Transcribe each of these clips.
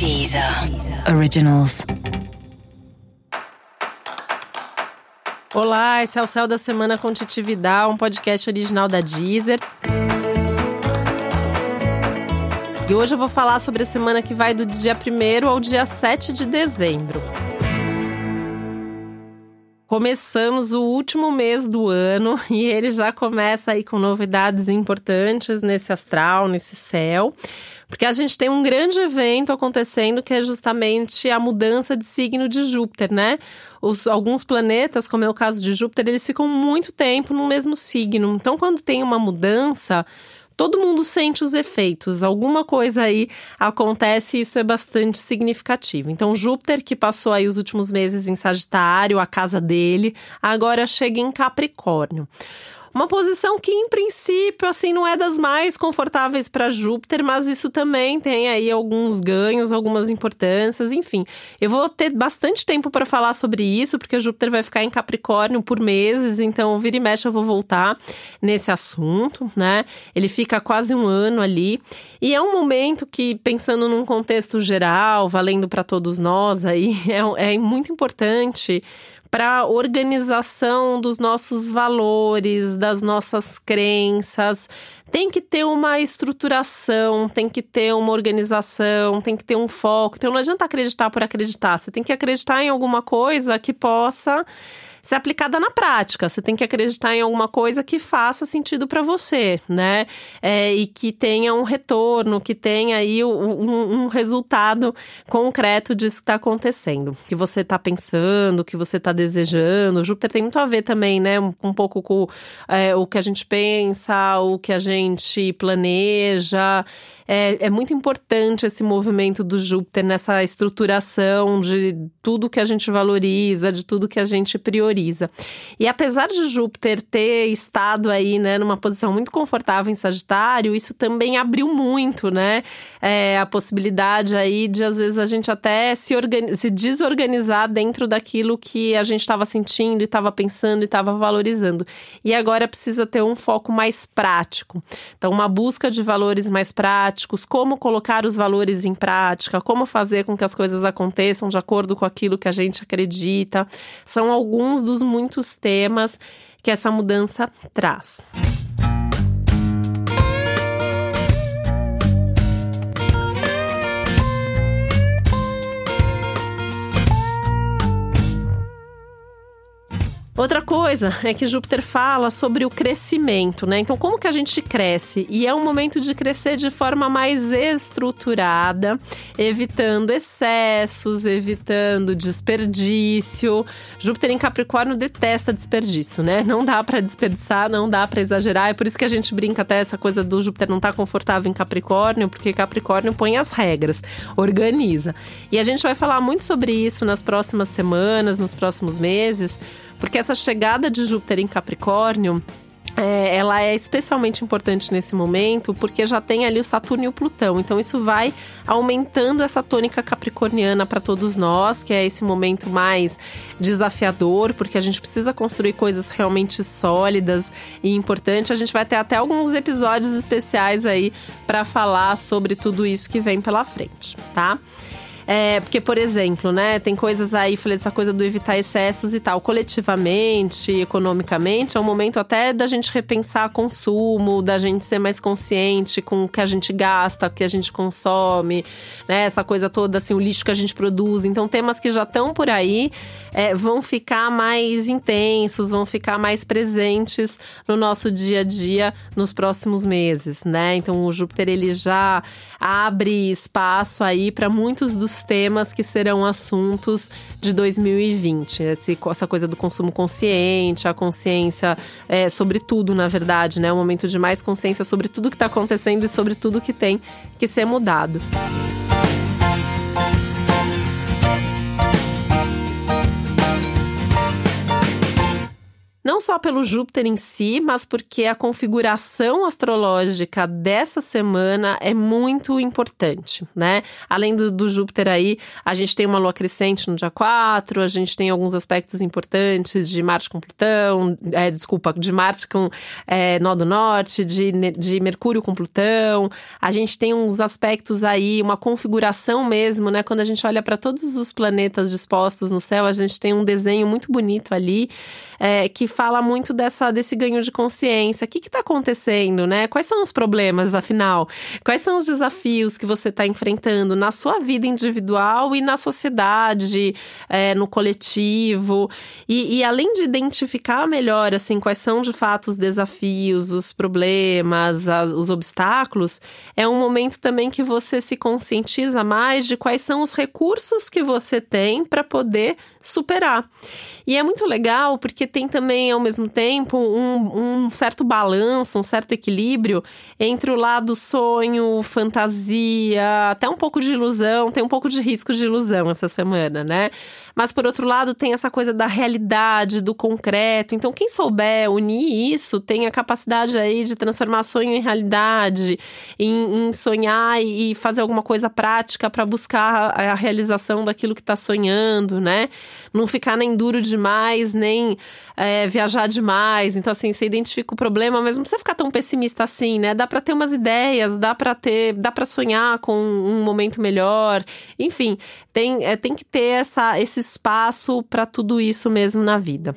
Deezer Originals. Olá, esse é o Céu da Semana com Titividade, um podcast original da Deezer. E hoje eu vou falar sobre a semana que vai do dia 1 ao dia 7 de dezembro. Começamos o último mês do ano e ele já começa aí com novidades importantes nesse astral, nesse céu. Porque a gente tem um grande evento acontecendo que é justamente a mudança de signo de Júpiter, né? Os, alguns planetas, como é o caso de Júpiter, eles ficam muito tempo no mesmo signo. Então, quando tem uma mudança, todo mundo sente os efeitos, alguma coisa aí acontece e isso é bastante significativo. Então, Júpiter, que passou aí os últimos meses em Sagitário, a casa dele, agora chega em Capricórnio. Uma posição que, em princípio, assim, não é das mais confortáveis para Júpiter, mas isso também tem aí alguns ganhos, algumas importâncias, enfim. Eu vou ter bastante tempo para falar sobre isso, porque Júpiter vai ficar em Capricórnio por meses, então vira e mexe eu vou voltar nesse assunto, né? Ele fica quase um ano ali. E é um momento que, pensando num contexto geral, valendo para todos nós aí, é, é muito importante para a organização dos nossos valores, das nossas crenças. Tem que ter uma estruturação, tem que ter uma organização, tem que ter um foco. Então não adianta acreditar por acreditar, você tem que acreditar em alguma coisa que possa ser aplicada na prática. Você tem que acreditar em alguma coisa que faça sentido para você, né? É, e que tenha um retorno, que tenha aí um, um resultado concreto disso que está acontecendo, que você está pensando, que você está desejando. O Júpiter tem muito a ver também, né? Um, um pouco com é, o que a gente pensa, o que a gente planeja. É, é muito importante esse movimento do Júpiter nessa estruturação de tudo que a gente valoriza, de tudo que a gente prioriza. E apesar de Júpiter ter estado aí, né, numa posição muito confortável em Sagitário, isso também abriu muito, né, é, a possibilidade aí de às vezes a gente até se, se desorganizar dentro daquilo que a gente estava sentindo estava pensando e estava valorizando. E agora precisa ter um foco mais prático. Então, uma busca de valores mais práticos práticos, como colocar os valores em prática, como fazer com que as coisas aconteçam de acordo com aquilo que a gente acredita. São alguns dos muitos temas que essa mudança traz. Outra coisa é que Júpiter fala sobre o crescimento, né? Então, como que a gente cresce? E é um momento de crescer de forma mais estruturada, evitando excessos, evitando desperdício. Júpiter em Capricórnio detesta desperdício, né? Não dá para desperdiçar, não dá para exagerar. É por isso que a gente brinca até essa coisa do Júpiter não estar tá confortável em Capricórnio, porque Capricórnio põe as regras, organiza. E a gente vai falar muito sobre isso nas próximas semanas, nos próximos meses porque essa chegada de Júpiter em Capricórnio é, ela é especialmente importante nesse momento porque já tem ali o Saturno e o Plutão. Então isso vai aumentando essa tônica capricorniana para todos nós, que é esse momento mais desafiador, porque a gente precisa construir coisas realmente sólidas e importantes. A gente vai ter até alguns episódios especiais aí para falar sobre tudo isso que vem pela frente, tá? É, porque, por exemplo, né, tem coisas aí, falei dessa coisa do evitar excessos e tal. Coletivamente, economicamente, é um momento até da gente repensar consumo, da gente ser mais consciente com o que a gente gasta, o que a gente consome, né? Essa coisa toda, assim, o lixo que a gente produz. Então, temas que já estão por aí é, vão ficar mais intensos, vão ficar mais presentes no nosso dia a dia nos próximos meses, né? Então, o Júpiter, ele já abre espaço aí para muitos dos temas que serão assuntos de 2020. Esse, essa coisa do consumo consciente, a consciência é, sobre tudo, na verdade, né? Um momento de mais consciência sobre tudo que está acontecendo e sobre tudo que tem que ser mudado. Não só pelo Júpiter em si, mas porque a configuração astrológica dessa semana é muito importante, né? Além do, do Júpiter aí, a gente tem uma lua crescente no dia 4, a gente tem alguns aspectos importantes de Marte com Plutão, é, desculpa, de Marte com é, Nó do Norte, de, de Mercúrio com Plutão, a gente tem uns aspectos aí, uma configuração mesmo, né? Quando a gente olha para todos os planetas dispostos no céu, a gente tem um desenho muito bonito ali, é, que fala muito dessa, desse ganho de consciência. O que está acontecendo, né? Quais são os problemas, afinal? Quais são os desafios que você está enfrentando na sua vida individual e na sociedade, é, no coletivo? E, e além de identificar melhor, assim, quais são de fato os desafios, os problemas, a, os obstáculos, é um momento também que você se conscientiza mais de quais são os recursos que você tem para poder superar. E é muito legal porque tem também, ao mesmo tempo, um, um certo balanço, um certo equilíbrio entre o lado sonho, fantasia, até um pouco de ilusão, tem um pouco de risco de ilusão essa semana, né? Mas por outro lado, tem essa coisa da realidade, do concreto. Então, quem souber unir isso, tem a capacidade aí de transformar sonho em realidade, em, em sonhar e fazer alguma coisa prática para buscar a, a realização daquilo que está sonhando, né? Não ficar nem duro demais, nem é, viajar demais. Então, assim, você identifica o problema, mas não precisa ficar tão pessimista assim, né? Dá para ter umas ideias, dá para ter, dá para sonhar com um momento melhor. Enfim, tem, é, tem que ter essa, esse espaço para tudo isso mesmo na vida.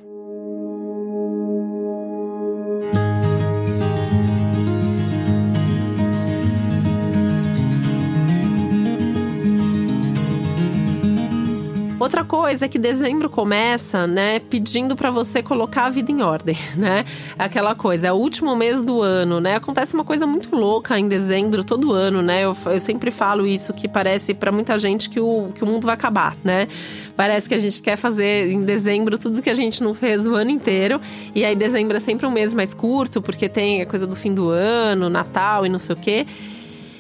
Outra coisa é que dezembro começa, né, pedindo para você colocar a vida em ordem, né? É aquela coisa, é o último mês do ano, né? Acontece uma coisa muito louca em dezembro todo ano, né? Eu, eu sempre falo isso que parece para muita gente que o, que o mundo vai acabar, né? Parece que a gente quer fazer em dezembro tudo que a gente não fez o ano inteiro. E aí dezembro é sempre um mês mais curto, porque tem a coisa do fim do ano, Natal e não sei o quê.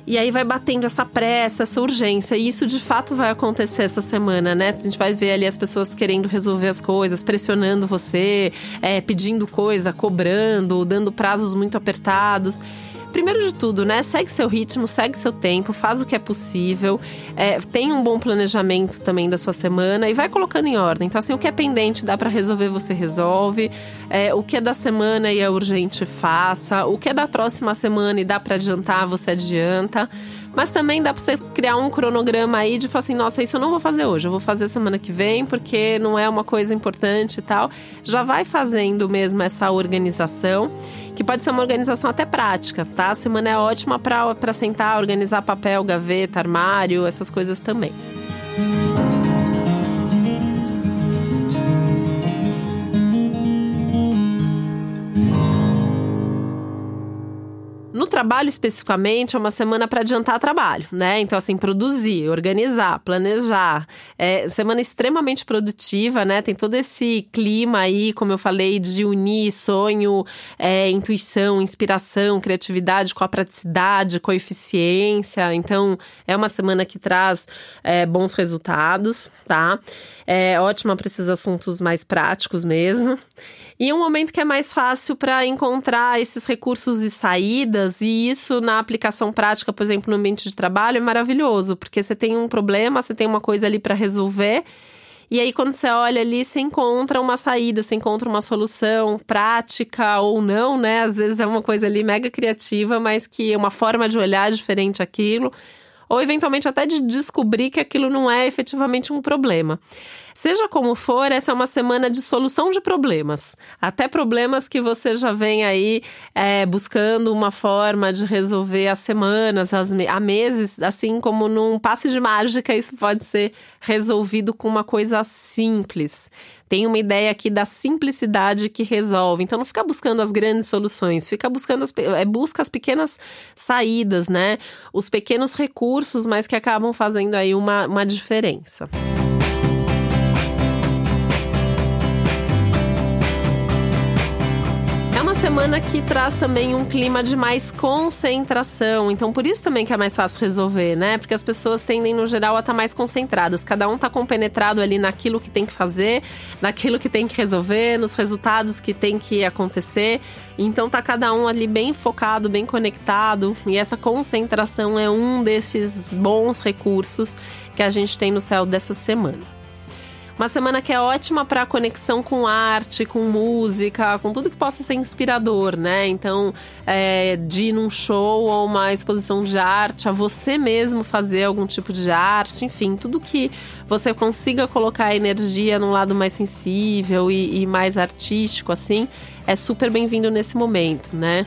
E aí vai batendo essa pressa, essa urgência. E isso de fato vai acontecer essa semana, né? A gente vai ver ali as pessoas querendo resolver as coisas, pressionando você, é, pedindo coisa, cobrando, dando prazos muito apertados primeiro de tudo, né? Segue seu ritmo, segue seu tempo, faz o que é possível, é, tem um bom planejamento também da sua semana e vai colocando em ordem. Então, assim, o que é pendente dá para resolver, você resolve. É, o que é da semana e é urgente, faça. O que é da próxima semana e dá para adiantar, você adianta. Mas também dá para você criar um cronograma aí de falar assim: nossa, isso eu não vou fazer hoje, eu vou fazer semana que vem, porque não é uma coisa importante e tal. Já vai fazendo mesmo essa organização que pode ser uma organização até prática, tá? A semana é ótima para sentar, organizar papel, gaveta, armário, essas coisas também. Trabalho especificamente, é uma semana para adiantar trabalho, né? Então, assim, produzir, organizar, planejar. É semana extremamente produtiva, né? Tem todo esse clima aí, como eu falei, de unir sonho, é, intuição, inspiração, criatividade com a praticidade, com a eficiência. Então, é uma semana que traz é, bons resultados, tá? É ótima para esses assuntos mais práticos mesmo. E um momento que é mais fácil para encontrar esses recursos e saídas, e isso na aplicação prática, por exemplo, no ambiente de trabalho, é maravilhoso, porque você tem um problema, você tem uma coisa ali para resolver. E aí, quando você olha ali, você encontra uma saída, você encontra uma solução prática ou não, né? Às vezes é uma coisa ali mega criativa, mas que é uma forma de olhar diferente aquilo ou eventualmente até de descobrir que aquilo não é efetivamente um problema. Seja como for, essa é uma semana de solução de problemas. Até problemas que você já vem aí é, buscando uma forma de resolver há semanas, há meses, assim como num passe de mágica, isso pode ser resolvido com uma coisa simples. Tem uma ideia aqui da simplicidade que resolve. Então não fica buscando as grandes soluções, fica buscando as, é, busca as pequenas saídas, né? Os pequenos recursos, mas que acabam fazendo aí uma, uma diferença. Semana que traz também um clima de mais concentração. Então, por isso também que é mais fácil resolver, né? Porque as pessoas tendem, no geral, a estar tá mais concentradas. Cada um está compenetrado ali naquilo que tem que fazer, naquilo que tem que resolver, nos resultados que tem que acontecer. Então, tá cada um ali bem focado, bem conectado. E essa concentração é um desses bons recursos que a gente tem no céu dessa semana. Uma semana que é ótima para conexão com arte, com música, com tudo que possa ser inspirador, né? Então, é, de ir num show ou uma exposição de arte, a você mesmo fazer algum tipo de arte, enfim, tudo que você consiga colocar a energia num lado mais sensível e, e mais artístico, assim, é super bem-vindo nesse momento, né?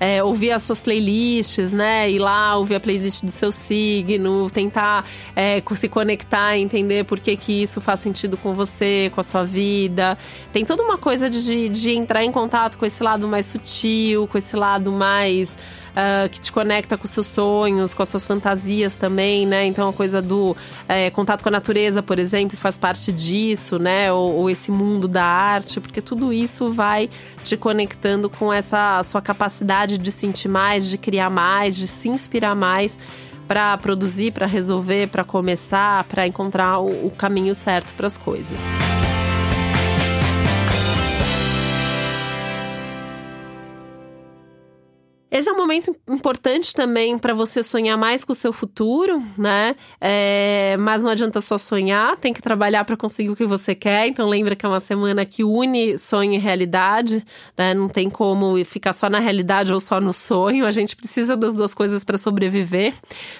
É, ouvir as suas playlists, né? Ir lá ouvir a playlist do seu signo, tentar é, se conectar, entender por que, que isso faz sentido com você, com a sua vida. Tem toda uma coisa de, de entrar em contato com esse lado mais sutil, com esse lado mais uh, que te conecta com seus sonhos, com as suas fantasias também, né? Então a coisa do é, contato com a natureza, por exemplo, faz parte disso, né? Ou, ou, esse mundo da arte, porque tudo isso vai te conectando com essa sua capacidade de sentir mais, de criar mais, de se inspirar mais para produzir, para resolver, para começar, para encontrar o, o caminho certo para as coisas. É um momento importante também para você sonhar mais com o seu futuro, né? É, mas não adianta só sonhar, tem que trabalhar para conseguir o que você quer. Então lembra que é uma semana que une sonho e realidade, né? Não tem como ficar só na realidade ou só no sonho. A gente precisa das duas coisas para sobreviver.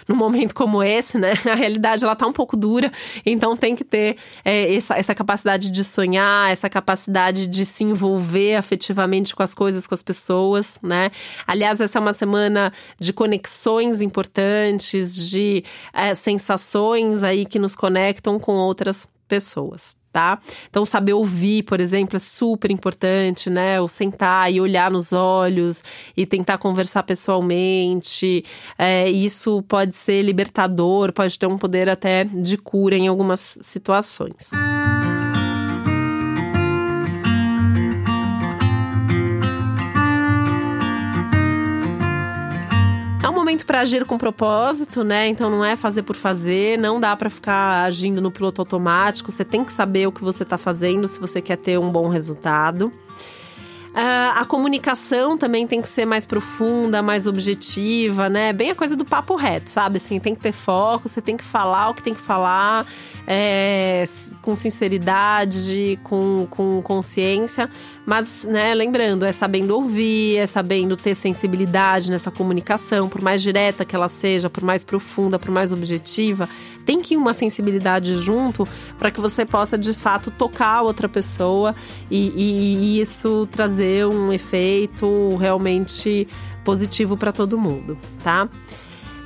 Num momento como esse, né? A realidade ela tá um pouco dura, então tem que ter é, essa, essa capacidade de sonhar, essa capacidade de se envolver afetivamente com as coisas, com as pessoas, né? Aliás essa é uma semana de conexões importantes, de é, sensações aí que nos conectam com outras pessoas, tá? Então, saber ouvir, por exemplo, é super importante, né? O sentar e olhar nos olhos e tentar conversar pessoalmente. É, isso pode ser libertador, pode ter um poder até de cura em algumas situações. Música momento para agir com propósito, né? Então não é fazer por fazer, não dá para ficar agindo no piloto automático. Você tem que saber o que você está fazendo se você quer ter um bom resultado. Uh, a comunicação também tem que ser mais profunda, mais objetiva, né? Bem a coisa do papo reto, sabe? Assim, tem que ter foco, você tem que falar o que tem que falar é, com sinceridade, com, com consciência. Mas, né, lembrando, é sabendo ouvir, é sabendo ter sensibilidade nessa comunicação, por mais direta que ela seja, por mais profunda, por mais objetiva, tem que ir uma sensibilidade junto para que você possa de fato tocar outra pessoa e, e, e isso trazer um efeito realmente positivo para todo mundo, tá?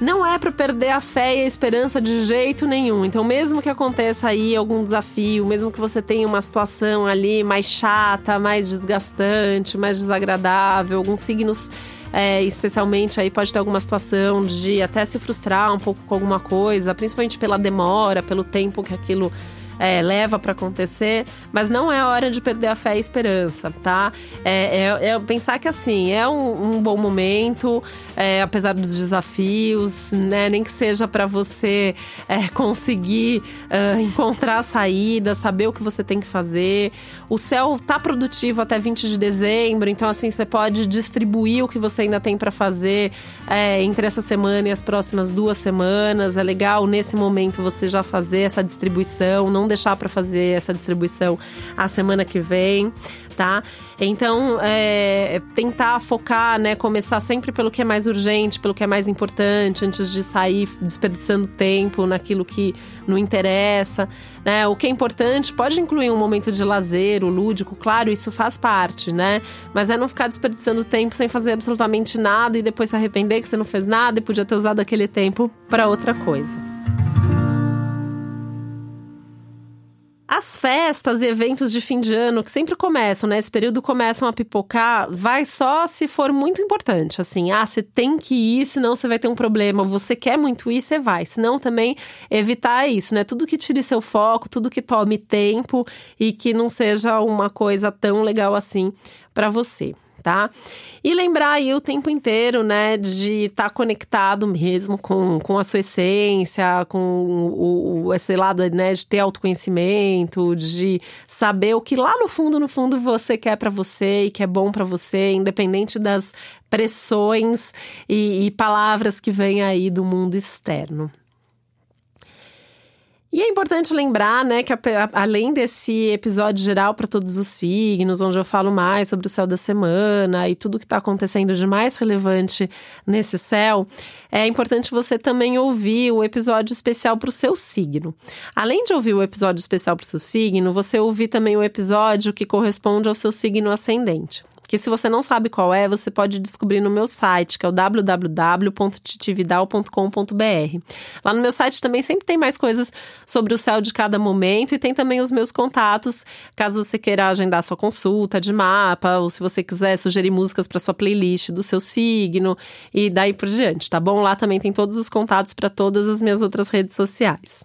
Não é para perder a fé e a esperança de jeito nenhum. Então, mesmo que aconteça aí algum desafio, mesmo que você tenha uma situação ali mais chata, mais desgastante, mais desagradável, alguns signos é, especialmente aí pode ter alguma situação de até se frustrar um pouco com alguma coisa, principalmente pela demora, pelo tempo que aquilo é, leva para acontecer, mas não é hora de perder a fé e a esperança, tá? É, é, é pensar que assim, é um, um bom momento, é, apesar dos desafios, né? Nem que seja para você é, conseguir encontrar a saída, saber o que você tem que fazer. O céu tá produtivo até 20 de dezembro, então assim, você pode distribuir o que você ainda tem para fazer entre essa semana e as próximas duas semanas. É legal nesse momento você já fazer essa distribuição, não deixar para fazer essa distribuição a semana que vem, tá? Então, é, tentar focar, né? Começar sempre pelo que é mais urgente, pelo que é mais importante, antes de sair desperdiçando tempo naquilo que não interessa, né? O que é importante pode incluir um momento de lazer, o lúdico, claro, isso faz parte, né? Mas é não ficar desperdiçando tempo sem fazer absolutamente nada e depois se arrepender que você não fez nada e podia ter usado aquele tempo para outra coisa. As festas e eventos de fim de ano que sempre começam, né? Esse período começam a pipocar, vai só se for muito importante. Assim, ah, você tem que ir, senão você vai ter um problema. Você quer muito ir, você vai. Senão também evitar isso, né? Tudo que tire seu foco, tudo que tome tempo e que não seja uma coisa tão legal assim para você tá? E lembrar aí o tempo inteiro, né, de estar tá conectado mesmo com, com a sua essência, com o, o, esse lado, né, de ter autoconhecimento, de saber o que lá no fundo, no fundo você quer para você e que é bom para você, independente das pressões e, e palavras que vêm aí do mundo externo. E é importante lembrar, né, que a, a, além desse episódio geral para todos os signos, onde eu falo mais sobre o céu da semana e tudo que está acontecendo de mais relevante nesse céu, é importante você também ouvir o episódio especial para o seu signo. Além de ouvir o episódio especial para o seu signo, você ouvir também o episódio que corresponde ao seu signo ascendente que se você não sabe qual é, você pode descobrir no meu site, que é o www.titividal.com.br. Lá no meu site também sempre tem mais coisas sobre o céu de cada momento e tem também os meus contatos, caso você queira agendar sua consulta de mapa ou se você quiser sugerir músicas para sua playlist do seu signo e daí por diante, tá bom? Lá também tem todos os contatos para todas as minhas outras redes sociais.